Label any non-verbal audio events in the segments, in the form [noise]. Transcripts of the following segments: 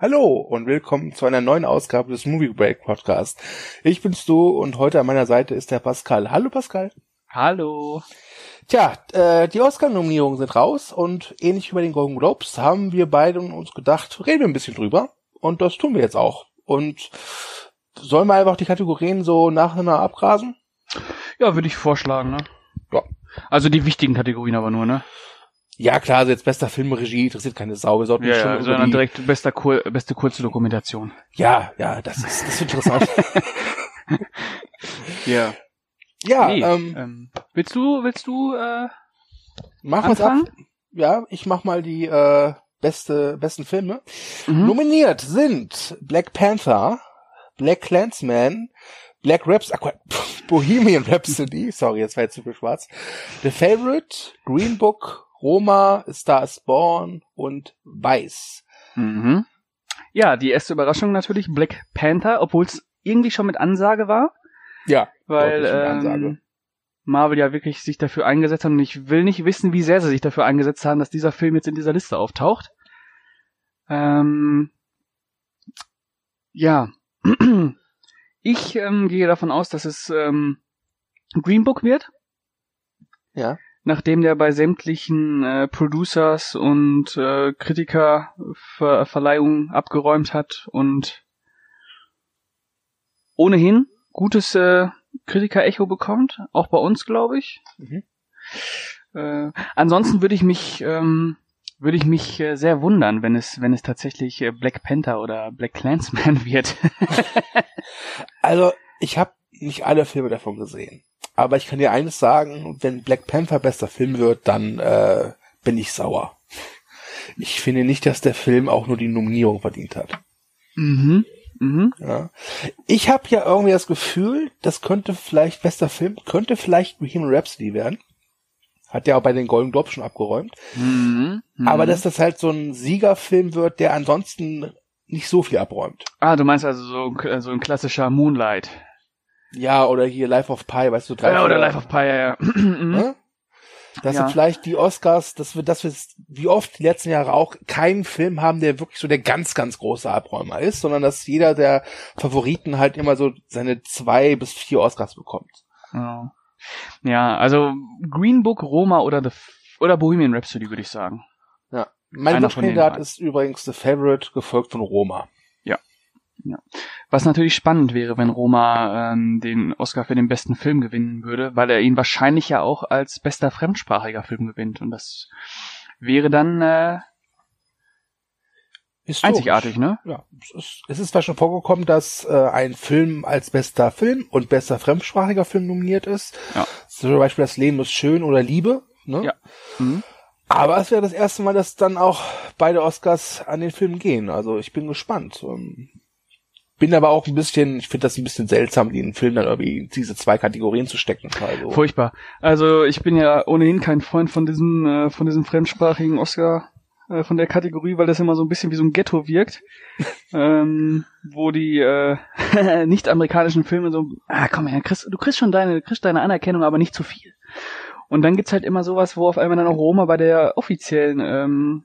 Hallo und willkommen zu einer neuen Ausgabe des Movie Break Podcast. Ich bin's du und heute an meiner Seite ist der Pascal. Hallo Pascal. Hallo. Tja, äh, die Oscar-Nominierungen sind raus und ähnlich wie bei den Golden Globes haben wir beide uns gedacht, reden wir ein bisschen drüber und das tun wir jetzt auch. Und sollen wir einfach die Kategorien so nacheinander abgrasen? Ja, würde ich vorschlagen, ne? Ja. Also die wichtigen Kategorien aber nur, ne? Ja, klar, also jetzt bester Film, Regie interessiert keine Sau. Wir sollten Ja, schon ja sondern die, direkt bester Kur beste kurze Dokumentation. Ja, ja, das ist, das ist interessant. [laughs] Ja. ja, nee, ähm, ähm, willst du, willst du, äh, machen wir's ab. anfangen? Ja, ich mach mal die äh, beste besten Filme. Mhm. Nominiert sind Black Panther, Black Clansman, Black Raps, ach, Quatsch, Bohemian Rhapsody, sorry, jetzt war jetzt zu viel schwarz, The Favorite, Green Book, Roma, Star is Born und Weiß. Mhm. Ja, die erste Überraschung natürlich Black Panther, obwohl es irgendwie schon mit Ansage war, Ja, weil ähm, Marvel ja wirklich sich dafür eingesetzt hat und ich will nicht wissen, wie sehr sie sich dafür eingesetzt haben, dass dieser Film jetzt in dieser Liste auftaucht. Ähm, ja, [clears throat] ich ähm, gehe davon aus, dass es ähm, Green Book wird, ja. Nachdem der bei sämtlichen äh, Producers und äh, Kritiker Ver Verleihungen abgeräumt hat und ohnehin gutes äh, Kritiker-Echo bekommt, auch bei uns, glaube ich. Mhm. Äh, ansonsten würde ich mich ähm, würde ich mich äh, sehr wundern, wenn es wenn es tatsächlich äh, Black Panther oder Black Clansman [laughs] wird. Also, ich habe nicht alle Filme davon gesehen. Aber ich kann dir eines sagen, wenn Black Panther bester Film wird, dann äh, bin ich sauer. Ich finde nicht, dass der Film auch nur die Nominierung verdient hat. mhm. Mhm. Ja. Ich habe ja irgendwie das Gefühl, das könnte vielleicht bester Film, könnte vielleicht Bohemian Rhapsody werden. Hat ja auch bei den Golden Globes schon abgeräumt. Mhm. Mhm. Aber dass das halt so ein Siegerfilm wird, der ansonsten nicht so viel abräumt. Ah, du meinst also so, so ein klassischer Moonlight. Ja, oder hier Life of Pi, weißt du, drei Ja, oder. Life of Pi, ja, ja. [clears throat] Mhm. Ne? Dass Ja. wir vielleicht die Oscars, dass wir, dass wir wie oft die letzten Jahre auch keinen Film haben, der wirklich so der ganz, ganz große Abräumer ist, sondern dass jeder der Favoriten halt immer so seine zwei bis vier Oscars bekommt. Ja. ja, also Green Book, Roma oder The oder Bohemian Rhapsody würde ich sagen. Ja. Mein Wunschkandidat ist übrigens The Favorite, gefolgt von Roma. Was natürlich spannend wäre, wenn Roma ähm, den Oscar für den besten Film gewinnen würde, weil er ihn wahrscheinlich ja auch als bester fremdsprachiger Film gewinnt. Und das wäre dann äh, Historisch. einzigartig, ne? Ja, es ist, es ist zwar schon vorgekommen, dass äh, ein Film als bester Film und bester fremdsprachiger Film nominiert ist. Ja. Zum Beispiel Das Leben ist schön oder Liebe. Ne? Ja. Mhm. Aber es wäre das erste Mal, dass dann auch beide Oscars an den Film gehen. Also ich bin gespannt. Ähm, Bin aber auch ein bisschen, ich finde das ein bisschen seltsam, den Film dann irgendwie in diese zwei Kategorien zu stecken. Also, Furchtbar. Also ich bin ja ohnehin kein Freund von diesem, äh, von diesem fremdsprachigen Oscar, äh, von der Kategorie, weil das immer so ein bisschen wie so ein Ghetto wirkt, [laughs] ähm, wo die äh, [laughs] nicht-amerikanischen Filme so, ah komm her, kriegst, du kriegst schon deine, du kriegst deine Anerkennung, aber nicht zu viel. Und dann gibt's halt immer sowas, wo auf einmal dann auch Roma bei der offiziellen ähm,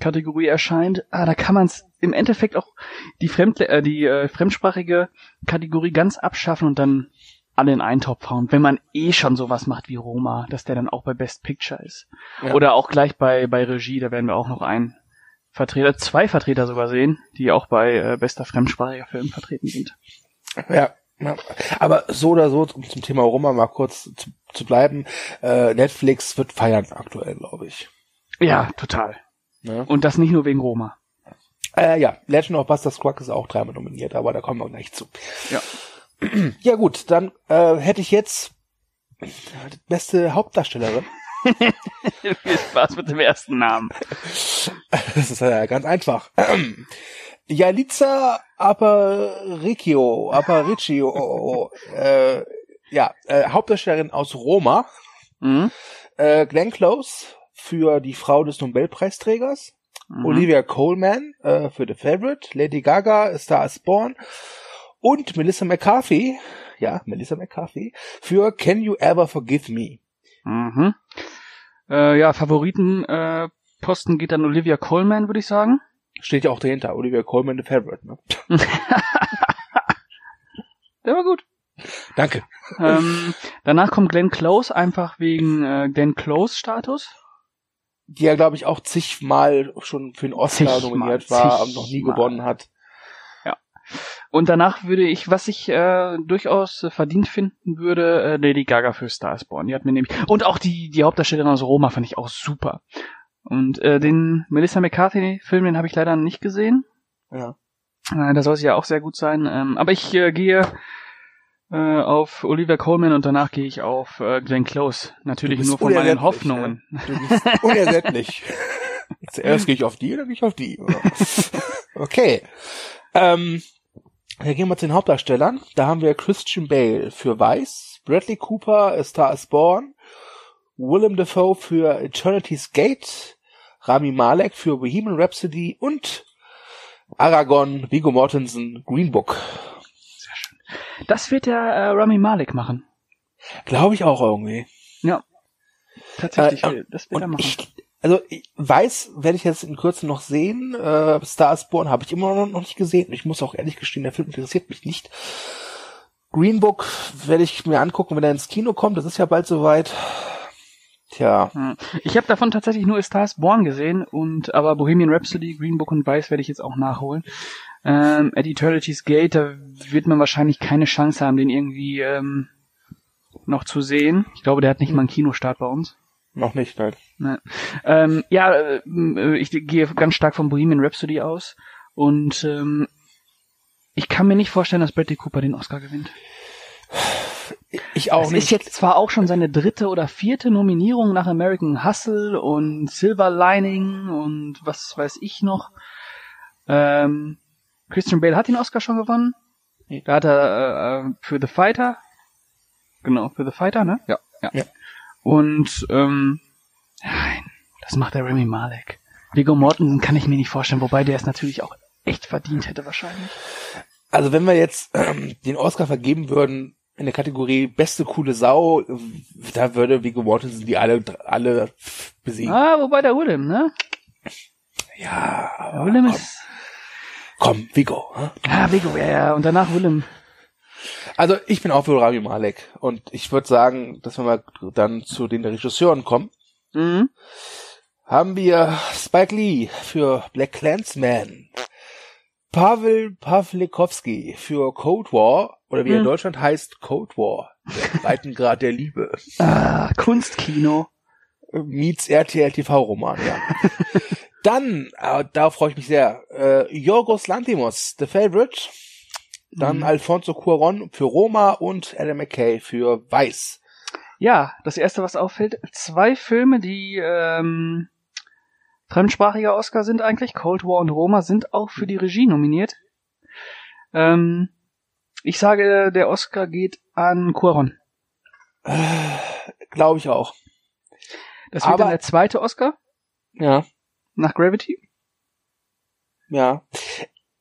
Kategorie erscheint. Ah, da kann man's im Endeffekt auch die, Fremd äh, die äh, fremdsprachige Kategorie ganz abschaffen und dann alle in einen Topf hauen, wenn man eh schon sowas macht wie Roma, dass der dann auch bei Best Picture ist. Ja. Oder auch gleich bei, bei Regie, da werden wir auch noch einen Vertreter, zwei Vertreter sogar sehen, die auch bei äh, bester fremdsprachiger Film vertreten sind. ja, ja. Aber so oder so, um zum Thema Roma mal kurz zu, zu bleiben, äh, Netflix wird feiern aktuell, glaube ich. Ja, total. Ne? Und das nicht nur wegen Roma. Äh, ja, Legend of Buster Scruggs ist auch dreimal nominiert, aber da kommen wir gleich zu. Ja. [clears throat] Ja gut, dann äh, hätte ich jetzt die beste Hauptdarstellerin. [laughs] Viel Spaß mit dem ersten Namen. [laughs] Das ist ja ganz einfach. [clears throat] Jaliza Aparicio, Aparicio, äh, ja, äh, Hauptdarstellerin aus Roma. Mhm. Äh, Glenn Close für die Frau des Nobelpreisträgers. Mhm. Olivia Coleman äh, für The Favorite, Lady Gaga, Star is Born und Melissa McCarthy, ja, Melissa McCarthy, für Can You Ever Forgive Me? Mhm. Äh, ja, Favoriten äh, Posten geht an Olivia Colman, würde ich sagen. Steht ja auch dahinter, Oliver Coleman, the Favorite, ne? [laughs] Der war gut. Danke. Ähm, danach kommt Glenn Close, einfach wegen äh, Glenn Close-Status. Die ja, glaube ich, auch zigmal schon für den Oscar Zigmal, nominiert war, aber noch nie zigmal. gewonnen hat. Und danach würde ich, was ich äh, durchaus äh, verdient finden würde, äh, Lady Gaga für Star is Born. Die hat mir nämlich und auch die die Hauptdarstellerin aus Roma fand ich auch super. Und äh, den Melissa McCarthy Film, den habe ich leider nicht gesehen. Ja. Äh, da soll sie ja auch sehr gut sein. Ähm, aber ich äh, gehe äh, auf Olivia Colman und danach gehe ich auf äh, Glenn Close. Natürlich nur von meinen Hoffnungen. Du bist [laughs] unersättlich. Zuerst gehe ich auf die, dann gehe ich auf die. [laughs] Okay. Ähm, dann gehen wir zu den Hauptdarstellern. Da haben wir Christian Bale für Weiß, Bradley Cooper, A Star is Born, Willem Dafoe für Eternity's Gate, Rami Malek für Bohemian Rhapsody und Aragon, Viggo Mortensen, Green Book. Das wird der äh, Rami Malek machen. Glaube ich auch irgendwie. Ja. Tatsächlich, Äh, das wird er machen. ich, also ich weiß, werde ich jetzt in Kürze noch sehen. Äh, Star is Born habe ich immer noch, noch nicht gesehen. Ich muss auch ehrlich gestehen, der Film interessiert mich nicht. Green Book werde ich mir angucken, wenn er ins Kino kommt. Das ist ja bald soweit. Tja, Hm. Ich habe davon tatsächlich nur A Star is Born gesehen und aber Bohemian Rhapsody, Green Book und Vice werde ich jetzt auch nachholen. Ähm, at Eternity's Gate, da wird man wahrscheinlich keine Chance haben, den irgendwie ähm, noch zu sehen. Ich glaube, der hat nicht mal einen Kinostart bei uns. noch nicht, nein. Ne. Ähm, ja, äh, ich gehe ganz stark von Bohemian Rhapsody aus und ähm, ich kann mir nicht vorstellen, dass Bradley Cooper den Oscar gewinnt. Ich auch Es nicht. ist jetzt zwar auch schon seine dritte oder vierte Nominierung nach American Hustle und Silver Lining und was weiß ich noch. Ähm, Christian Bale hat den Oscar schon gewonnen. Da hat er äh, für The Fighter. Genau, für The Fighter, ne? Ja, ja. Ja. Und ähm, nein, das macht der Remy Malek. Viggo Mortensen kann ich mir nicht vorstellen, wobei der es natürlich auch echt verdient hätte wahrscheinlich. Also wenn wir jetzt ähm, den Oscar vergeben würden in der Kategorie beste coole Sau, da würde Viggo Mortensen die alle alle besiegen. Ah, wobei der Willem, ne? Ja, Der aber Willem ist. Komm, Viggo. hm? Ah, Viggo, ja, ja. Und danach Willem. Also ich bin auch für Rami Malek und ich würde sagen, dass wir mal dann zu den Regisseuren kommen. Mhm. Haben wir Spike Lee für Black Clansman, Pavel Pawlikowski für Cold War oder wie er in. Deutschland heißt Cold War, der [laughs] Breitengrad der Liebe. Ah, Kunstkino. Meets RTL TV-Roman, ja. [laughs] Dann, äh, darauf freue ich mich sehr, äh, Yorgos Lanthimos, The Favorite. Dann Mhm. Alfonso Cuaron für Roma und Adam McKay für Weiß. Ja, das erste, was auffällt, zwei Filme, die ähm, fremdsprachiger Oscar sind eigentlich, Cold War und Roma, sind auch für die Regie nominiert. Ähm, ich sage, der Oscar geht an Cuaron. Glaube ich auch. Das wird Aber- dann der zweite Oscar Ja, nach Gravity. ja.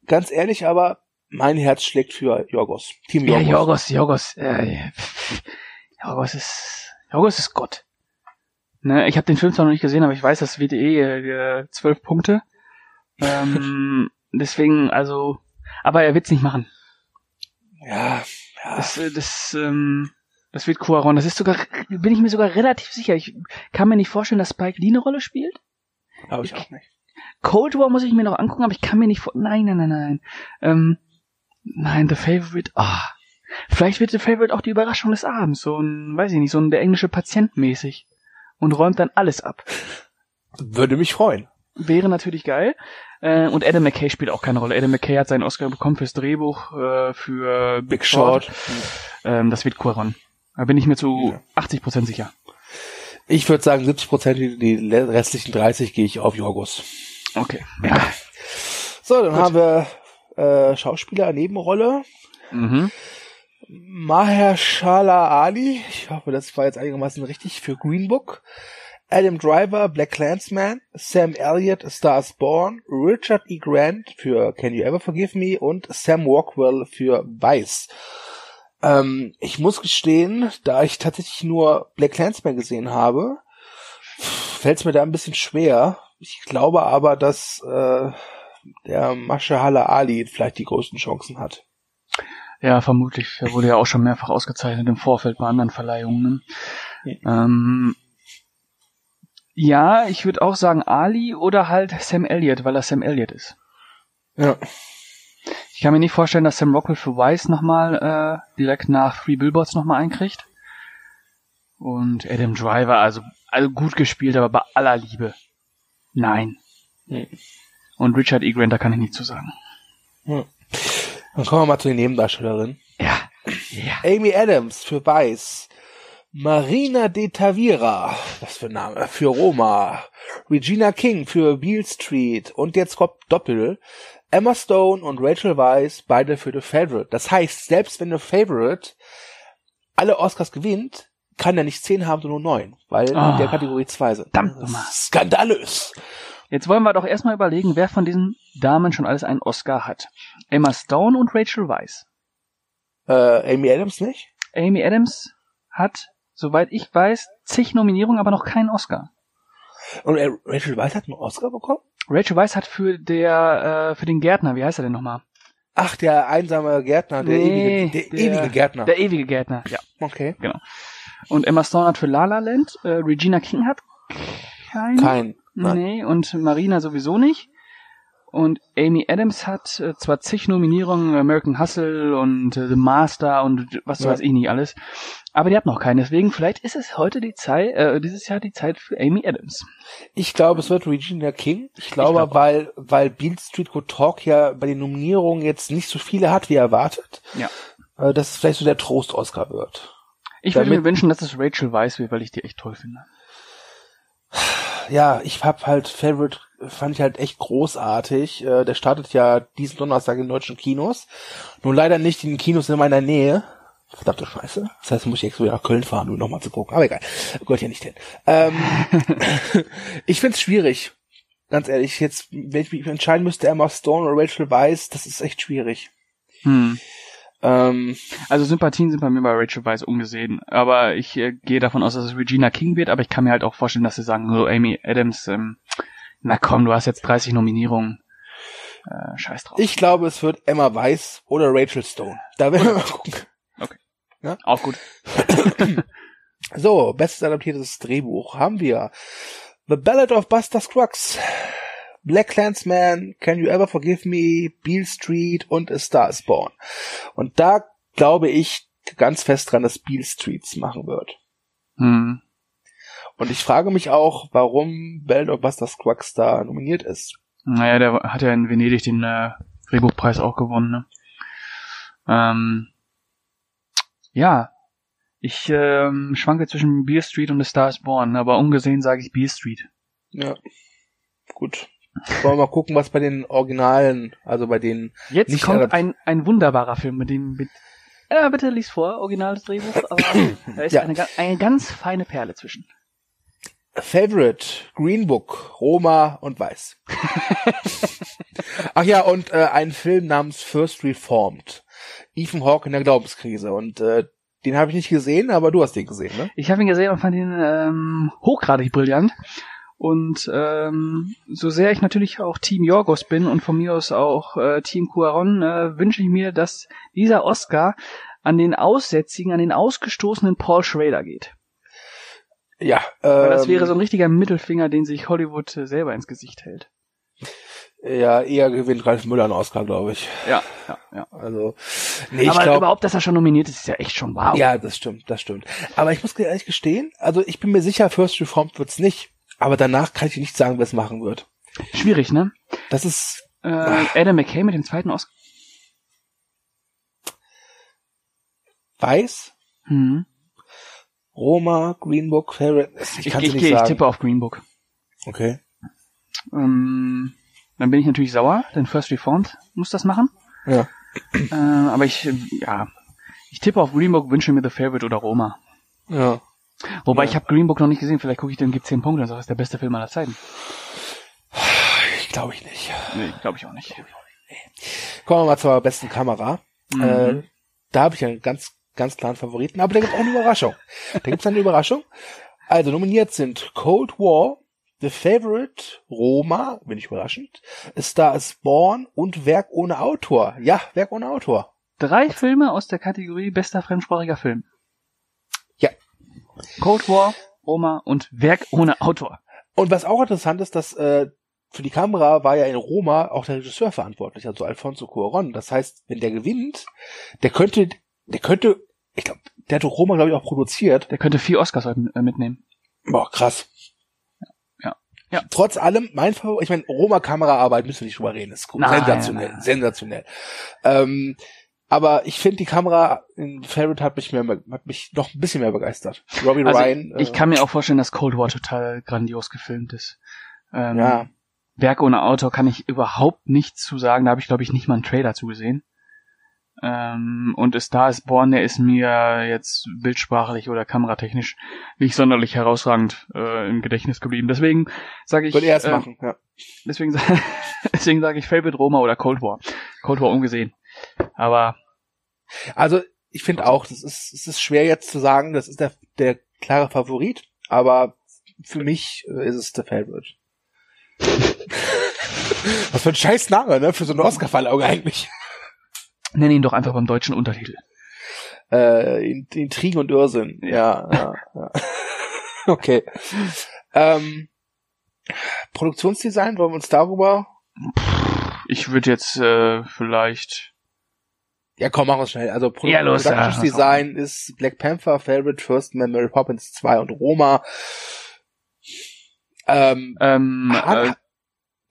Ganz ehrlich, aber mein Herz schlägt für Yorgos. Team Ja, Yorgos. Jorgos, Jorgos, äh, Jorgos ist, Jorgos ist Gott. Ne, ich habe den Film zwar noch nicht gesehen, aber ich weiß, das wird eh äh, zwölf Punkte. Ähm, [laughs] deswegen, also, aber er wird's nicht machen. Ja, ja. Das, äh, das, ähm, das wird Cuaron. Das ist sogar, bin ich mir sogar relativ sicher. Ich kann mir nicht vorstellen, dass Spike Lee eine Rolle spielt. Glaube ich auch nicht. Cold War muss ich mir noch angucken, aber ich kann mir nicht vor, nein, nein, nein, nein. Ähm, nein, The Favorite, ah. Vielleicht wird The Favorite auch die Überraschung des Abends, so ein, weiß ich nicht, so ein der englische Patient mäßig. Und räumt dann alles ab. Würde mich freuen. Wäre natürlich geil. Äh, und Adam McKay spielt auch keine Rolle. Adam McKay hat seinen Oscar bekommen fürs Drehbuch, äh, für Big, Big Short. Ähm, das wird Cuaron. Da bin ich mir zu Ja. 80% sicher. Ich würde sagen, 70 Prozent, die restlichen 30 gehe ich auf Yorgos. Okay. Ja. So, dann Gut. haben wir äh, Schauspieler Nebenrolle. Mhm. Mahershala Ali, ich hoffe, das war jetzt einigermaßen richtig, für Green Book. Adam Driver, Black Clansman, Sam Elliott, A Star is Born, Richard E. Grant für Can You Ever Forgive Me und Sam Rockwell für Vice. Ähm, ich muss gestehen, da ich tatsächlich nur Black Clansman gesehen habe, fällt es mir da ein bisschen schwer. Ich glaube aber, dass äh, der Mashallah Ali vielleicht die größten Chancen hat. Ja, vermutlich. Er wurde ja auch schon mehrfach ausgezeichnet im Vorfeld bei anderen Verleihungen. Ne? Ja. Ähm, ja, ich würde auch sagen Ali oder halt Sam Elliott, weil er Sam Elliott ist. Ja. Ich kann mir nicht vorstellen, dass Sam Rockwell für Weiss nochmal äh, direkt nach Three Billboards nochmal einkriegt. Und Adam Driver, also, also gut gespielt, aber bei aller Liebe. Nein. Hm. Und Richard E. Grant, da kann ich nichts zu sagen. Hm. Dann kommen wir mal zu den Nebendarstellerinnen. Ja. ja. Amy Adams für Weiß. Marina de Tavira, was für ein Name, für Roma. Regina King für Beale Street und jetzt kommt Doppel. Emma Stone und Rachel Weisz beide für The Favorite. Das heißt, selbst wenn The Favorite alle Oscars gewinnt, kann er nicht zehn haben, sondern nur neun, weil oh, in der Kategorie zwei sind. Verdammt Skandalös. Jetzt wollen wir doch erstmal überlegen, wer von diesen Damen schon alles einen Oscar hat. Emma Stone und Rachel Weisz. Äh, Amy Adams nicht? Amy Adams hat, soweit ich weiß, zig Nominierungen, aber noch keinen Oscar. Und äh, Rachel Weisz hat einen Oscar bekommen? Rachel Weisz hat für der, äh, für den Gärtner, wie heißt er denn nochmal? Ach, der einsame Gärtner, der, nee, ewige, der, der, ewige Gärtner. Der ewige Gärtner, ja. Okay. Genau. Und Emma Stone hat für La La Land, äh, Regina King hat keinen. Kein. Nein. Nee, und Marina sowieso nicht. Und Amy Adams hat äh, zwar zig Nominierungen, American Hustle und äh, The Master und was ja. weiß ich nicht alles, aber die hat noch keinen. Deswegen vielleicht ist es heute die Zeit, äh, dieses Jahr die Zeit für Amy Adams. Ich glaube, es wird Regina King. Ich glaube, ich weil weil Beale Street Go Talk ja bei den Nominierungen jetzt nicht so viele hat wie erwartet. Ja. Äh, dass es vielleicht so der Trost-Oscar wird. Ich würde mir wünschen, dass es Rachel Weisz wird, weil ich die echt toll finde ja, ich hab halt Favorite fand ich halt echt großartig. Äh, der startet ja diesen Donnerstag in deutschen Kinos. Nur leider nicht in den Kinos in meiner Nähe. Verdammte Scheiße. Das heißt, muss ich extra wieder nach Köln fahren, um nochmal zu gucken. Aber egal. Gehört ja nicht hin. Ähm, [laughs] ich find's schwierig. Ganz ehrlich, jetzt, wenn ich mich entscheiden müsste, Emma Stone oder Rachel Weisz, das ist echt schwierig. Hm. Ähm, also Sympathien sind bei mir bei Rachel Weisz ungesehen. Aber ich äh, gehe davon aus, dass es Regina King wird, aber ich kann mir halt auch vorstellen, dass sie sagen, so Amy Adams, ähm, na komm, du hast jetzt 30 Nominierungen. Äh, scheiß drauf. Ich glaube, es wird Emma Weiss oder Rachel Stone. Da werden wir mal gucken. Okay. Ja? Auch gut. [clears throat] so, bestes adaptiertes Drehbuch haben wir The Ballad of Buster Scruggs. Black Clansman, Can You Ever Forgive Me, Beale Street und A Star is Born. Und da glaube ich ganz fest dran, dass Beale Streets machen wird. Hm. Und ich frage mich auch, warum Bell of Buster Scruggs da nominiert ist. Naja, der hat ja in Venedig den äh, Drehbuchpreis auch gewonnen. Ne? Ähm, ja, ich ähm, schwanke zwischen Beale Street und The Star is Born, aber ungesehen sage ich Beale Street. Ja, gut. Wollen wir mal gucken, was bei den Originalen, also bei den. Jetzt kommt ein, ein wunderbarer Film, mit dem, mit, äh, bitte lies vor, originales Drehbuch, aber [coughs] da ist ja. eine, eine ganz feine Perle zwischen. Favorite, Green Book, Roma und Weiß. [laughs] Ach ja, und äh, ein Film namens First Reformed. Ethan Hawke in der Glaubenskrise. Und äh, den habe ich nicht gesehen, aber du hast den gesehen, ne? Ich habe ihn gesehen und fand ihn ähm, hochgradig brillant. Und ähm, so sehr ich natürlich auch Team Jorgos bin und von mir aus auch äh, Team Cuaron, äh, wünsche ich mir, dass dieser Oscar an den Aussätzigen, an den ausgestoßenen Paul Schrader geht. Ja. Ähm, Weil das wäre so ein richtiger Mittelfinger, den sich Hollywood äh, selber ins Gesicht hält. Ja, eher gewinnt Ralf Müller einen Oscar, glaube ich. Ja, ja, ja. Also, nee, Aber ich glaub, überhaupt, dass er schon nominiert ist, ist ja echt schon wow. Ja, das stimmt, das stimmt. Aber ich muss ehrlich gestehen, also ich bin mir sicher, First Reformed wird's nicht. Aber danach kann ich nicht sagen, wer es machen wird. Schwierig, ne? Das ist. Äh, Adam McKay mit dem zweiten Oscar. Weiß? Hm. Roma, Green Book, Favorite. Ich, ich, ich, nicht ich, ich tippe auf Green Book. Okay. Ähm, dann bin ich natürlich sauer, denn First Reformed muss das machen. Ja. Äh, aber ich, ja, ich tippe auf Green Book, wünsche mir The Favorite oder Roma. Ja. Wobei ja. ich habe Green Book noch nicht gesehen, vielleicht gucke ich den, gibt 10 Punkte und sage, das ist der beste Film aller Zeiten. Ich glaube ich nicht. Nee, glaube ich auch nicht. Kommen wir mal zur besten Kamera. Mhm. Äh, da habe ich einen ganz, ganz klaren Favoriten, aber da gibt auch eine Überraschung. Da gibt es eine Überraschung. Also nominiert sind Cold War, The Favorite, Roma, bin ich überraschend, Star is Born und Werk ohne Autor. Ja, Werk ohne Autor. Drei Filme aus der Kategorie bester fremdsprachiger Film. Ja. Cold War, Roma und Werk ohne Autor. Und was auch interessant ist, dass äh, für die Kamera war ja in Roma auch der Regisseur verantwortlich, also Alfonso Cuarón. Das heißt, wenn der gewinnt, der könnte, der könnte, ich glaube, der hat Roma, glaube ich, auch produziert. Der könnte vier Oscars heute äh, mitnehmen. Boah, krass. Ja. Ja. Trotz allem, mein Favorit, ich meine, Roma-Kameraarbeit müssen wir nicht drüber reden, ist Nein, sensationell, nein. sensationell. Ähm, aber ich finde, die Kamera in Favorite hat mich mehr, hat mich noch ein bisschen mehr begeistert. Robbie Also Ryan. ich äh, kann mir auch vorstellen, dass Cold War total grandios gefilmt ist. Ähm, Ja. Werk ohne Autor kann ich überhaupt nichts zu sagen. Da habe ich, glaube ich, nicht mal einen Trailer zugesehen. Ähm, und A Star is Born, der ist mir jetzt bildsprachlich oder kameratechnisch nicht sonderlich herausragend äh, im Gedächtnis geblieben. Deswegen sage ich, Würde er es äh, machen, ja. deswegen, [laughs] deswegen sage ich Favorite Roma oder Cold War. Cold War ungesehen. Aber Also ich finde auch, das ist, es ist schwer jetzt zu sagen, das ist der, der klare Favorit, aber für mich äh, ist es der Favorite. [laughs] Was für ein scheiß Name, ne? Für so eine Oscar-Verleihung eigentlich. Nenn ihn doch einfach beim deutschen Untertitel. Äh, In- Intrigen und Irrsinn. Ja, ja, ja. [laughs] Okay. Ähm, Produktionsdesign, wollen wir uns darüber? Ich würde jetzt äh, vielleicht Ja, komm, machen wir schnell. Also Produ Ja, los, ja, Produktionsdesign ist Black Panther, Favorite, First Man, Mary Poppins 2 und Roma. Ähm, ähm, äh,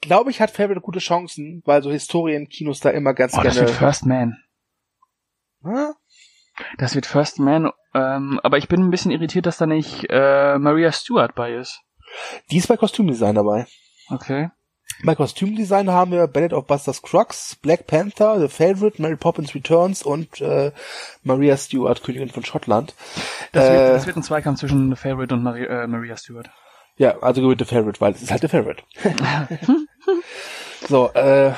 glaube ich, hat Favorite gute Chancen, weil so Historienkinos da immer ganz oh, das wird gerne. First Man. Hm? Das wird First Man. Ähm, aber ich bin ein bisschen irritiert, dass da nicht äh, Maria Stewart bei ist. Die ist bei Kostümdesign dabei. Okay. Bei Kostümdesign haben wir Ballad of Buster Scruggs, Black Panther, The Favorite, Mary Poppins Returns und äh, Maria Stewart, Königin von Schottland. Das, Äh, wird, das wird ein Zweikampf zwischen The Favorite und Maria, äh, Maria Stewart. Ja, also gewinnt The Favorite, weil es ist halt The Favorite. [laughs] so, äh,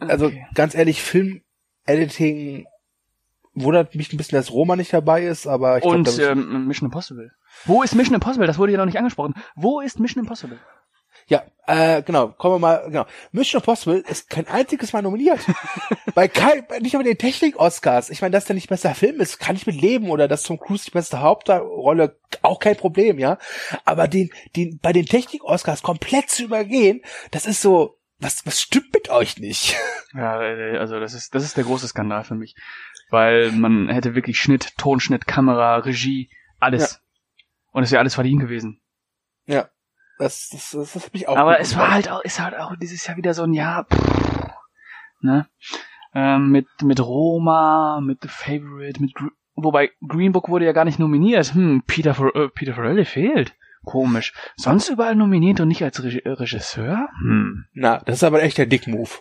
also Okay. ganz ehrlich, Film-Editing wundert mich ein bisschen, dass Roma nicht dabei ist, aber ich und glaube, ähm, Mission Impossible. Wo ist Mission Impossible? Das wurde ja noch nicht angesprochen. Wo ist Mission Impossible? Ja, äh, genau, kommen wir mal, genau. Mission Impossible ist kein einziges Mal nominiert. [laughs] bei kein, nicht mal den Technik-Oscars. Ich meine, dass der nicht besser Film ist, kann ich mit leben oder dass Tom Cruise die beste Hauptrolle, auch kein Problem, ja. Aber den, den, bei den Technik-Oscars komplett zu übergehen, das ist so, was, was stimmt mit euch nicht? [laughs] Ja, äh, also das ist das ist der große Skandal für mich, weil man hätte wirklich Schnitt, Tonschnitt, Kamera, Regie, alles. Und es wäre alles verdient gewesen. Ja. Das, das, das, das hab ich auch. Aber es war halt auch, ist halt auch dieses Jahr wieder so ein Jahr, pff, ne? Ähm, mit, mit Roma, mit The Favorite, mit, Gr wobei Green Book wurde ja gar nicht nominiert. Hm, Peter, Fer äh, Peter Farrelly fehlt. Komisch. Sonst überall nominiert und nicht als Reg äh, Regisseur? Hm. Na, das ist aber echt der Dick-Move. [laughs]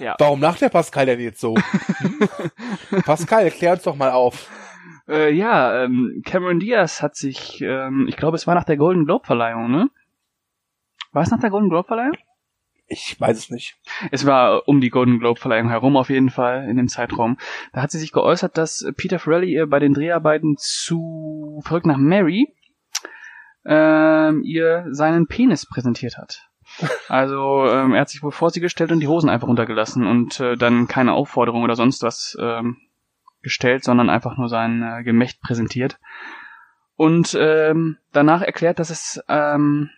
Ja. Warum lacht der Pascal denn jetzt so? [laughs] Pascal, erklär uns doch mal auf. Äh, ja, ähm, Cameron Diaz hat sich, ähm, ich glaube, es war nach der Golden Globe Verleihung, ne? War es nach der Golden Globe Verleihung? Ich weiß es nicht. Es war um die Golden Globe Verleihung herum auf jeden Fall in dem Zeitraum. Da hat sie sich geäußert, dass Peter Farrelly ihr bei den Dreharbeiten zu Verrückt nach Mary ähm, ihr seinen Penis präsentiert hat. [laughs] Also ähm, er hat sich wohl vor sie gestellt und die Hosen einfach runtergelassen und äh, dann keine Aufforderung oder sonst was ähm, gestellt, sondern einfach nur sein äh, Gemächt präsentiert. Und ähm, danach erklärt, dass es ähm,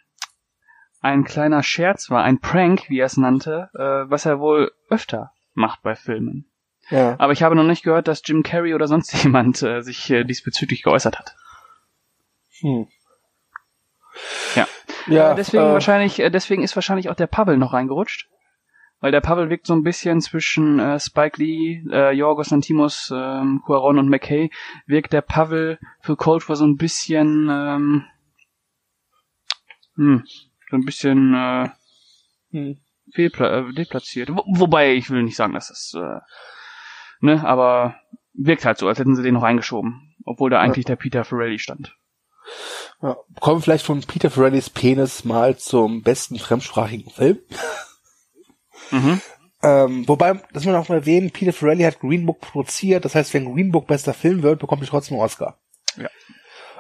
ein kleiner Scherz war, ein Prank, wie er es nannte, äh, was er wohl öfter macht bei Filmen. Ja. Aber ich habe noch nicht gehört, dass Jim Carrey oder sonst [laughs] jemand äh, sich äh, diesbezüglich geäußert hat. Hm. Ja. Ja, Äh, deswegen äh, wahrscheinlich, äh, deswegen ist wahrscheinlich auch der Pavel noch reingerutscht. Weil der Pavel wirkt so ein bisschen zwischen äh, Spike Lee, äh, Yorgos Lantimos, ähm, Cuaron und McKay, wirkt der Pavel für Cold War so ein bisschen, ähm, hm, so ein bisschen äh, hm. fehlpla äh, deplatziert. Wo, wobei, ich will nicht sagen, dass das, äh, ne, aber wirkt halt so, als hätten sie den noch reingeschoben. Obwohl da eigentlich der Peter Farrelly stand. Ja. Kommen wir vielleicht von Peter Farrellys Penis mal zum besten fremdsprachigen Film. Mhm. Ähm, wobei, das muss man auch mal erwähnen, Peter Farrelly hat Green Book produziert, das heißt, wenn Green Book bester Film wird, bekommt er trotzdem einen Oscar. Ja.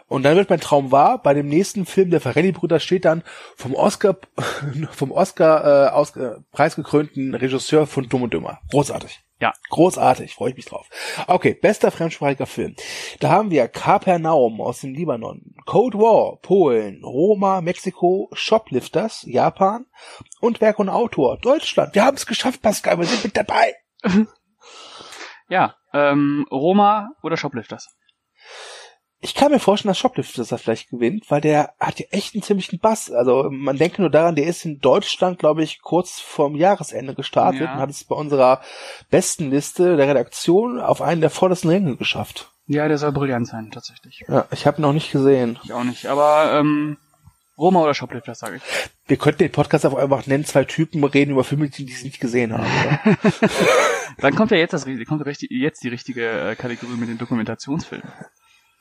Und dann wird mein Traum wahr, bei dem nächsten Film der Farrelly-Brüder steht dann vom Oscar, [laughs] vom Oscar äh, aus, äh, preisgekrönten Regisseur von Dumm und Dümmer. Großartig. Ja. Großartig, freue ich mich drauf. Okay, bester fremdsprachiger Film. Da haben wir Kapernaum aus dem Libanon, Cold War, Polen, Roma, Mexiko, Shoplifters, Japan und Werk und Autor, Deutschland. Wir haben es geschafft, Pascal, wir sind mit dabei. [laughs] Ja, ähm, Roma oder Shoplifters? Ich kann mir vorstellen, dass Shoplifters das vielleicht gewinnt, weil der hat ja echt einen ziemlichen Bass. Also man denke nur daran, der ist in Deutschland, glaube ich, kurz vorm Jahresende gestartet Ja. und hat es bei unserer besten Liste der Redaktion auf einen der vordersten Ränge geschafft. Ja, der soll brillant sein, tatsächlich. Ja, ich habe ihn noch nicht gesehen. Ich auch nicht. Aber ähm, Roma oder Shoplifters, sage ich. Wir könnten den Podcast auch einfach nennen, zwei Typen reden über Filme, die sie nicht gesehen haben. [laughs] Dann kommt ja jetzt das kommt jetzt die richtige äh, Kategorie mit den Dokumentationsfilmen.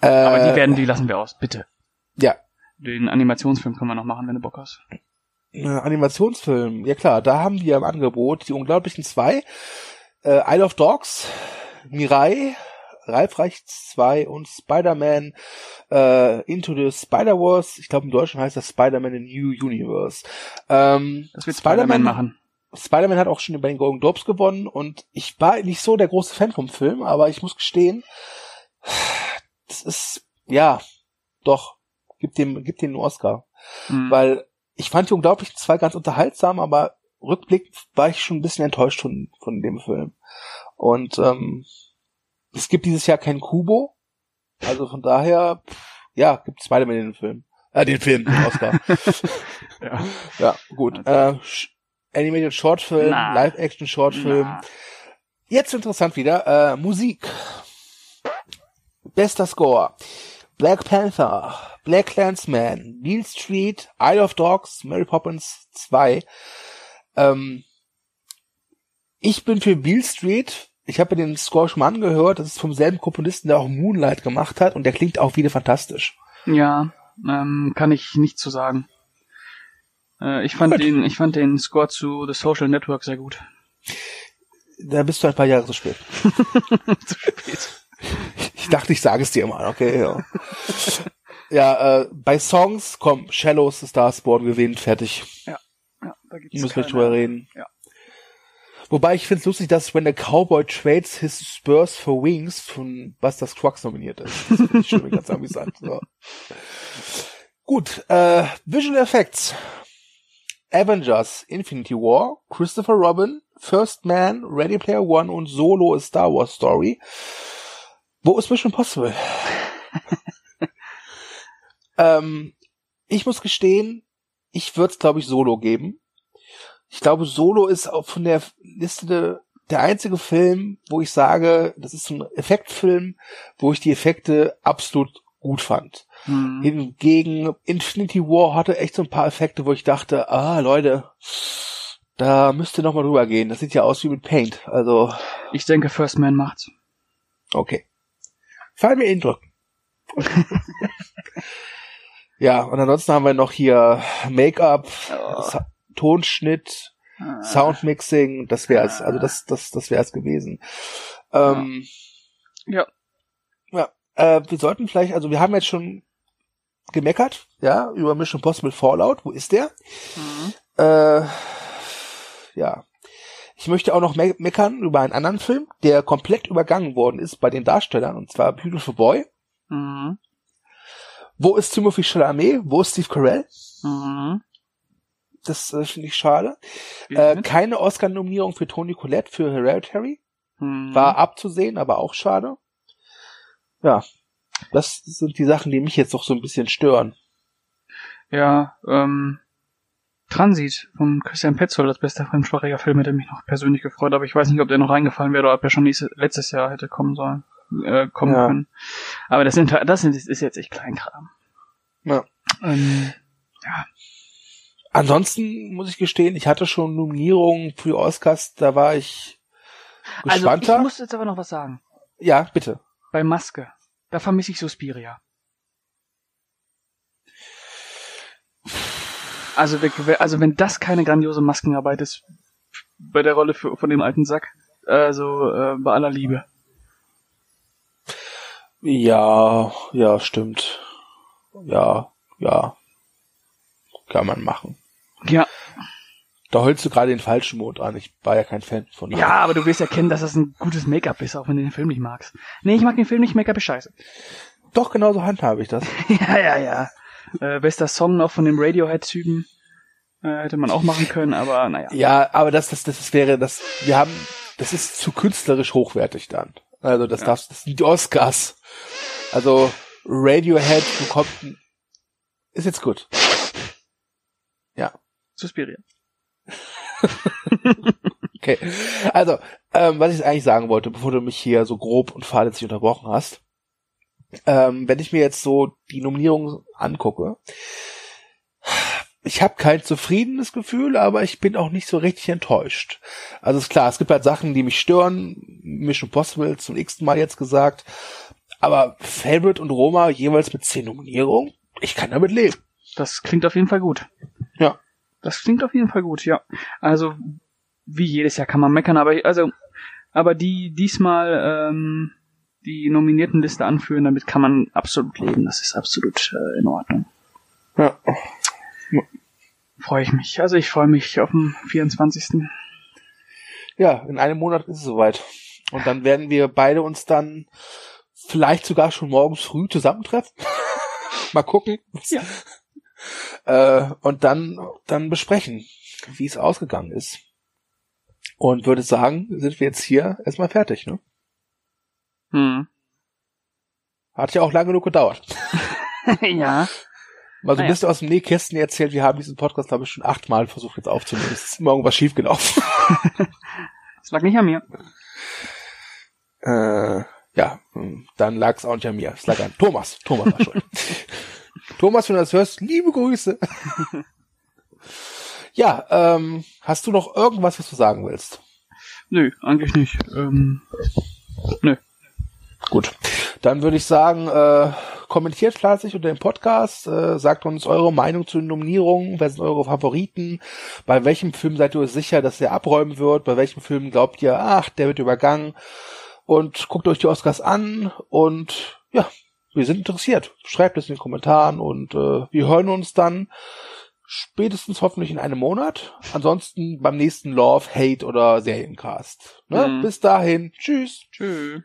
Äh, Aber die werden, die lassen wir aus, bitte. Ja, Den Animationsfilm können wir noch machen, wenn du Bock hast. äh, Animationsfilm. Ja klar, da haben wir im Angebot die unglaublichen zwei. Äh, Isle of Dogs, Mirai, Ralf Reichts 2 und Spider-Man äh, Into the Spider-Verse. Ich glaube im Deutschen heißt das Spider-Man in New Universe. Ähm, Das wird Spider-Man machen. Spider-Man hat auch schon bei den Golden Globes gewonnen und ich war nicht so der große Fan vom Film, aber ich muss gestehen, das ist, ja, doch, gibt dem, gibt dem einen Oscar. Mhm. Weil ich fand die unglaublich zwei ganz unterhaltsam, aber rückblickend war ich schon ein bisschen enttäuscht von, von dem Film. Und ähm, es gibt dieses Jahr keinen Kubo, also von daher, ja, gibt Spider-Man den Film. Äh, den Film, den Oscar. [laughs] ja. ja, gut. Äh, Sh- Animated Shortfilm, Na. Live-Action Shortfilm. Na. Jetzt interessant wieder, äh, Musik. Bester Score. Black Panther, Black Clansman, Beale Street, Isle of Dogs, Mary Poppins 2. Ähm, ich bin für Beale Street. Ich habe den Score schon mal angehört. Das ist vom selben Komponisten, der auch Moonlight gemacht hat. Und der klingt auch wieder fantastisch. Ja, ähm, kann ich nicht zu sagen. Äh, ich fand Gut. den, ich fand den Score zu The Social Network sehr gut. Da bist du ein paar Jahre zu spät. [laughs] zu spät. Ich dachte, ich sage es dir mal, okay, ja. [laughs] ja, äh, bei Songs, komm, Shallows, The Stars Born gewinnt, fertig. Ja, da gibt's Müssen wir drüber reden. Ja. Wobei ich finde es lustig, dass When the Cowboy Trades His Spurs for Wings von Buster Scruggs nominiert ist. Das finde ich schon ganz amüsant. So. Gut, äh, Visual Effects. Avengers, Infinity War, Christopher Robin, First Man, Ready Player One und Solo A Star Wars Story. Wo ist Mission Possible? [laughs] ähm, ich muss gestehen, ich würde es, glaube ich, Solo geben. Ich glaube, Solo ist auch von der Liste de, der einzige Film, wo ich sage, das ist so ein Effektfilm, wo ich die Effekte absolut gut fand. Hm. Hingegen Infinity War hatte echt so ein paar Effekte, wo ich dachte, ah, Leute, da müsst ihr noch mal drüber gehen. Das sieht ja aus wie mit Paint. Also, Ich denke, First Man macht's. okay. Fall mir indrücken. [laughs] ja, und ansonsten haben wir noch hier Make-up, Oh. Tonschnitt, Ah. Soundmixing, das wär's. Also das, das, das wär's gewesen. Ähm, Ja. Ja, äh, wir sollten vielleicht, also wir haben jetzt schon gemeckert, ja, über Mission Possible Fallout. Wo ist der? Mhm. Äh, ja. Ich möchte auch noch me meckern über einen anderen Film, der komplett übergangen worden ist bei den Darstellern, und zwar Beautiful Boy. Mhm. Wo ist Timothy Chalamet? Wo ist Steve Carell? Mhm. Das äh, finde ich schade. Wie Äh, keine Oscar-Nominierung für Tony Collette für Hereditary. Mhm. War abzusehen, aber auch schade. Ja, das sind die Sachen, die mich jetzt doch so ein bisschen stören. Ja, ähm, Transit von Christian Petzold als bester fremdsprachiger Film hätte mich noch persönlich gefreut, aber ich weiß nicht, ob der noch reingefallen wäre oder ob er schon nächstes, letztes Jahr hätte kommen sollen, äh, kommen Ja. können. Aber das sind, das sind, ist jetzt echt Kleinkram. Ja. Ähm, Ansonsten muss ich gestehen, ich hatte schon Nominierungen für Oscars, da war ich also gespannter. ich muss jetzt aber noch was sagen. ja, bitte. Bei Maske, da vermisse ich Suspiria. Also, also wenn das keine grandiose Maskenarbeit ist, bei der Rolle für, von dem alten Sack. Also äh, bei aller Liebe. Ja, ja, stimmt. Ja, ja. Kann man machen. Ja. Da holst du gerade den falschen Mond an. Ich war ja kein Fan von ihm. Ja, aber du wirst erkennen, dass das ein gutes Make-up ist, auch wenn du den Film nicht magst. Nee, ich mag den Film nicht, Make-up ist scheiße. Doch, genauso handhabe ich das. [laughs] ja, ja, ja. Äh, bester Song noch von dem Radiohead-Typen. Äh, hätte man auch machen können, aber naja. Ja, aber das, das, das wäre, das, wir haben, das ist zu künstlerisch hochwertig dann. Also das Ja. darfst, das sind die Oscars. Also Radiohead bekommt, ist jetzt gut. Ja. Suspiria. [laughs] Okay. Also, ähm, was ich eigentlich sagen wollte, bevor du mich hier so grob und fahrlässig unterbrochen hast, ähm, wenn ich mir jetzt so die Nominierung angucke, ich habe kein zufriedenes Gefühl, aber ich bin auch nicht so richtig enttäuscht. Also ist klar, es gibt halt Sachen, die mich stören. Mission Possible zum x Mal jetzt gesagt. Aber Favorite und Roma jeweils mit zehn Nominierungen, ich kann damit leben. Das klingt auf jeden Fall gut. Ja. Das klingt auf jeden Fall gut, ja. Also, wie jedes Jahr kann man meckern, aber also, aber die diesmal ähm, die Nominiertenliste anführen, damit kann man absolut leben. Das ist absolut äh, in Ordnung. Ja. Freue ich mich. Also ich freue mich auf den 24. Ja, in einem Monat ist es soweit. Und dann werden wir beide uns dann vielleicht sogar schon morgens früh zusammentreffen. [laughs] Mal gucken. Ja. [laughs] Äh, und dann, dann besprechen, wie es ausgegangen ist. Und würde sagen, sind wir jetzt hier erstmal fertig, ne? Hm. Hat ja auch lange genug gedauert. [laughs] ja. Mal so ein bisschen aus dem Nähkästen erzählt, wir haben diesen Podcast, glaube ich, schon achtmal versucht jetzt aufzunehmen. Es ist immer irgendwas schiefgelaufen. [laughs] Das lag nicht an mir. Äh, ja, hm, dann lag es auch nicht an mir. Es lag an Thomas. Thomas war schuld. [laughs] Thomas, wenn du das hörst, liebe Grüße. ja, ähm, hast du noch irgendwas, was du sagen willst? Nö, eigentlich nicht. Ähm, nö. Gut, dann würde ich sagen, äh, kommentiert fleißig unter dem Podcast, äh, sagt uns eure Meinung zu den Nominierungen, wer sind eure Favoriten, bei welchem Film seid ihr euch sicher, dass er abräumen wird, bei welchem Film glaubt ihr, ach, der wird übergangen und guckt euch die Oscars an und ja, wir sind interessiert. Schreibt es in den Kommentaren und äh, wir hören uns dann spätestens hoffentlich in einem Monat. Ansonsten beim nächsten Love, Hate oder Seriencast. Ne? Mhm. Bis dahin, tschüss. Tschüss.